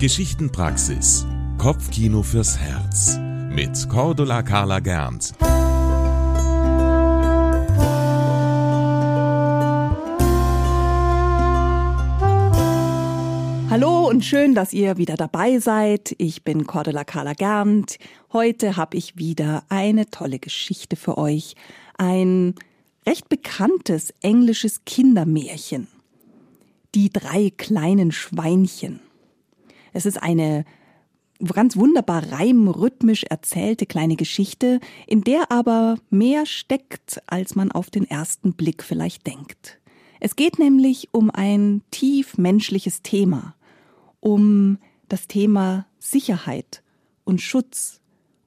Geschichtenpraxis. Kopfkino fürs Herz. Mit Cordula Carla Gernt. Hallo und schön, dass ihr wieder dabei seid. Ich bin Cordula Carla Gernt. Heute habe ich wieder eine tolle Geschichte für euch. Ein recht bekanntes englisches Kindermärchen. Die drei kleinen Schweinchen. Es ist eine ganz wunderbar reimrhythmisch erzählte kleine Geschichte, in der aber mehr steckt, als man auf den ersten Blick vielleicht denkt. Es geht nämlich um ein tief menschliches Thema, um das Thema Sicherheit und Schutz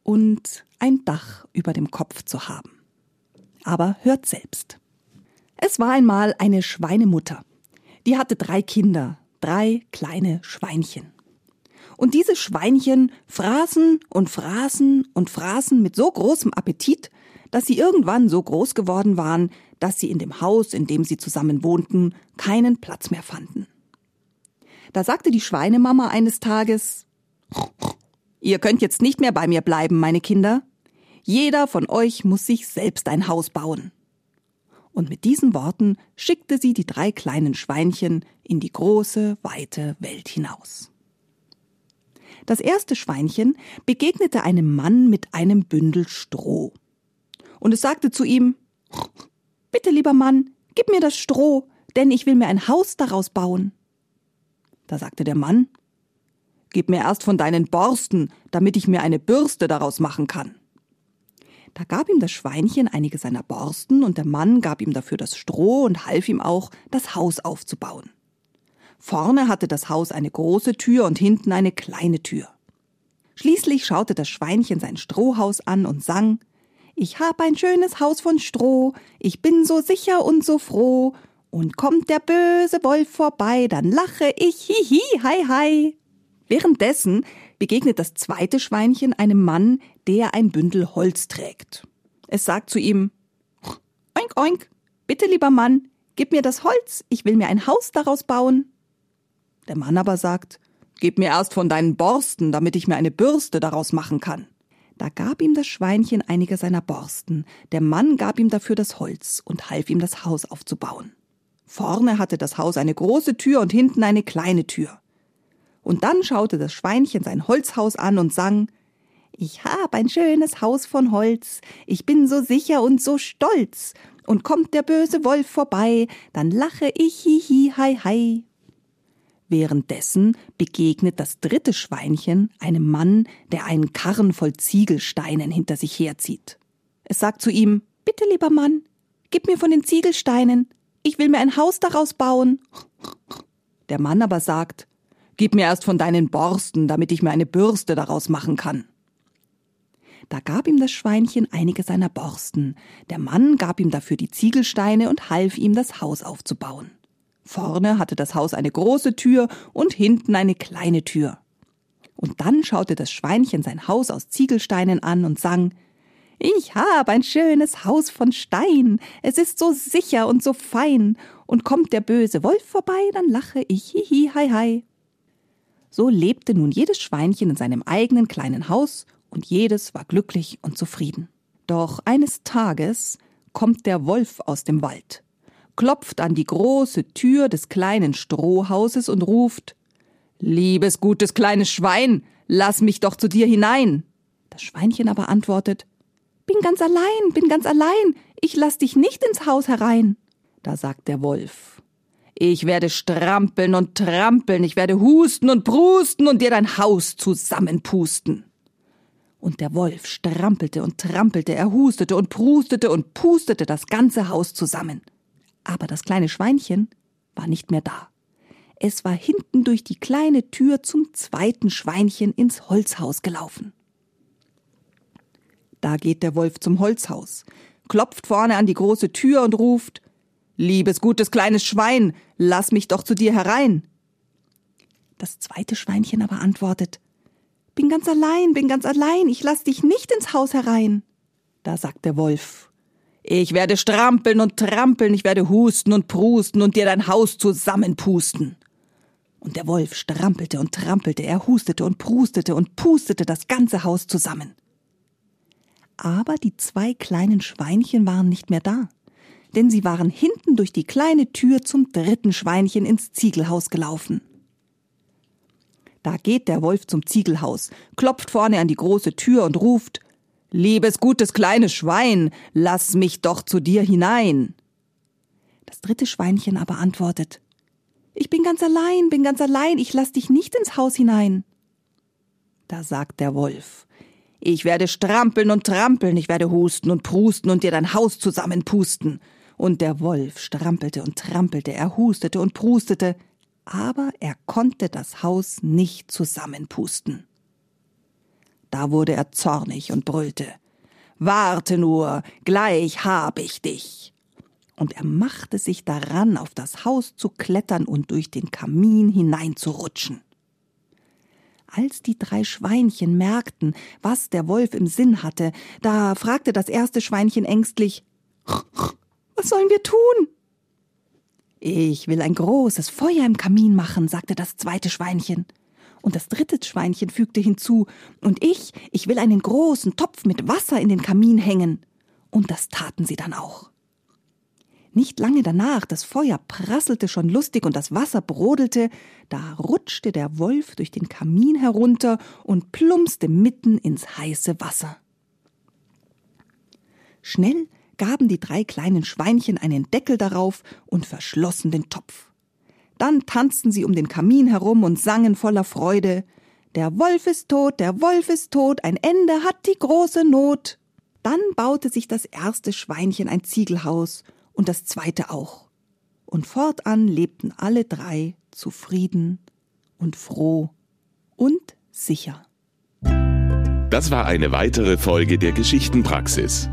und ein Dach über dem Kopf zu haben. Aber hört selbst. Es war einmal eine Schweinemutter. Die hatte drei Kinder, drei kleine Schweinchen. Und diese Schweinchen fraßen und fraßen und fraßen mit so großem Appetit, dass sie irgendwann so groß geworden waren, dass sie in dem Haus, in dem sie zusammen wohnten, keinen Platz mehr fanden. Da sagte die Schweinemama eines Tages Ihr könnt jetzt nicht mehr bei mir bleiben, meine Kinder. Jeder von euch muss sich selbst ein Haus bauen. Und mit diesen Worten schickte sie die drei kleinen Schweinchen in die große, weite Welt hinaus. Das erste Schweinchen begegnete einem Mann mit einem Bündel Stroh. Und es sagte zu ihm Bitte, lieber Mann, gib mir das Stroh, denn ich will mir ein Haus daraus bauen. Da sagte der Mann, Gib mir erst von deinen Borsten, damit ich mir eine Bürste daraus machen kann. Da gab ihm das Schweinchen einige seiner Borsten, und der Mann gab ihm dafür das Stroh und half ihm auch, das Haus aufzubauen. Vorne hatte das Haus eine große Tür und hinten eine kleine Tür. Schließlich schaute das Schweinchen sein Strohhaus an und sang Ich hab ein schönes Haus von Stroh, ich bin so sicher und so froh, und kommt der böse Wolf vorbei, dann lache ich hihi hi hi. Währenddessen begegnet das zweite Schweinchen einem Mann, der ein Bündel Holz trägt. Es sagt zu ihm Oink oink, bitte lieber Mann, gib mir das Holz, ich will mir ein Haus daraus bauen. Der Mann aber sagt Gib mir erst von deinen Borsten, damit ich mir eine Bürste daraus machen kann. Da gab ihm das Schweinchen einige seiner Borsten, der Mann gab ihm dafür das Holz und half ihm das Haus aufzubauen. Vorne hatte das Haus eine große Tür und hinten eine kleine Tür. Und dann schaute das Schweinchen sein Holzhaus an und sang Ich hab ein schönes Haus von Holz, ich bin so sicher und so stolz, und kommt der böse Wolf vorbei, dann lache ich hihi hi hi. Währenddessen begegnet das dritte Schweinchen einem Mann, der einen Karren voll Ziegelsteinen hinter sich herzieht. Es sagt zu ihm Bitte, lieber Mann, gib mir von den Ziegelsteinen, ich will mir ein Haus daraus bauen. Der Mann aber sagt, Gib mir erst von deinen Borsten, damit ich mir eine Bürste daraus machen kann. Da gab ihm das Schweinchen einige seiner Borsten, der Mann gab ihm dafür die Ziegelsteine und half ihm, das Haus aufzubauen. Vorne hatte das Haus eine große Tür und hinten eine kleine Tür. Und dann schaute das Schweinchen sein Haus aus Ziegelsteinen an und sang ich hab ein schönes Haus von Stein, es ist so sicher und so fein, und kommt der böse Wolf vorbei, dann lache ich hihi hi hi. So lebte nun jedes Schweinchen in seinem eigenen kleinen Haus, und jedes war glücklich und zufrieden. Doch eines Tages kommt der Wolf aus dem Wald, klopft an die große Tür des kleinen Strohhauses und ruft Liebes gutes kleines Schwein, lass mich doch zu dir hinein. Das Schweinchen aber antwortet bin ganz allein, bin ganz allein, ich lass dich nicht ins Haus herein. Da sagt der Wolf, ich werde strampeln und trampeln, ich werde husten und prusten und dir dein Haus zusammenpusten. Und der Wolf strampelte und trampelte, er hustete und prustete und pustete das ganze Haus zusammen. Aber das kleine Schweinchen war nicht mehr da. Es war hinten durch die kleine Tür zum zweiten Schweinchen ins Holzhaus gelaufen. Da geht der Wolf zum Holzhaus, klopft vorne an die große Tür und ruft Liebes gutes kleines Schwein, lass mich doch zu dir herein. Das zweite Schweinchen aber antwortet Bin ganz allein, bin ganz allein, ich lass dich nicht ins Haus herein. Da sagt der Wolf Ich werde strampeln und trampeln, ich werde husten und prusten und dir dein Haus zusammenpusten. Und der Wolf strampelte und trampelte, er hustete und prustete und pustete das ganze Haus zusammen. Aber die zwei kleinen Schweinchen waren nicht mehr da, denn sie waren hinten durch die kleine Tür zum dritten Schweinchen ins Ziegelhaus gelaufen. Da geht der Wolf zum Ziegelhaus, klopft vorne an die große Tür und ruft Liebes gutes kleines Schwein, lass mich doch zu dir hinein. Das dritte Schweinchen aber antwortet Ich bin ganz allein, bin ganz allein, ich lass dich nicht ins Haus hinein. Da sagt der Wolf Ich werde strampeln und trampeln, ich werde husten und prusten und dir dein Haus zusammenpusten. Und der Wolf strampelte und trampelte, er hustete und prustete, aber er konnte das Haus nicht zusammenpusten. Da wurde er zornig und brüllte Warte nur, gleich hab ich dich. Und er machte sich daran, auf das Haus zu klettern und durch den Kamin hineinzurutschen. Als die drei Schweinchen merkten, was der Wolf im Sinn hatte, da fragte das erste Schweinchen ängstlich Was sollen wir tun? Ich will ein großes Feuer im Kamin machen, sagte das zweite Schweinchen. Und das dritte Schweinchen fügte hinzu, und ich, ich will einen großen Topf mit Wasser in den Kamin hängen. Und das taten sie dann auch. Nicht lange danach, das Feuer prasselte schon lustig und das Wasser brodelte, da rutschte der Wolf durch den Kamin herunter und plumpste mitten ins heiße Wasser. Schnell gaben die drei kleinen Schweinchen einen Deckel darauf und verschlossen den Topf. Dann tanzten sie um den Kamin herum und sangen voller Freude Der Wolf ist tot, der Wolf ist tot, ein Ende hat die große Not. Dann baute sich das erste Schweinchen ein Ziegelhaus und das zweite auch. Und fortan lebten alle drei zufrieden und froh und sicher. Das war eine weitere Folge der Geschichtenpraxis.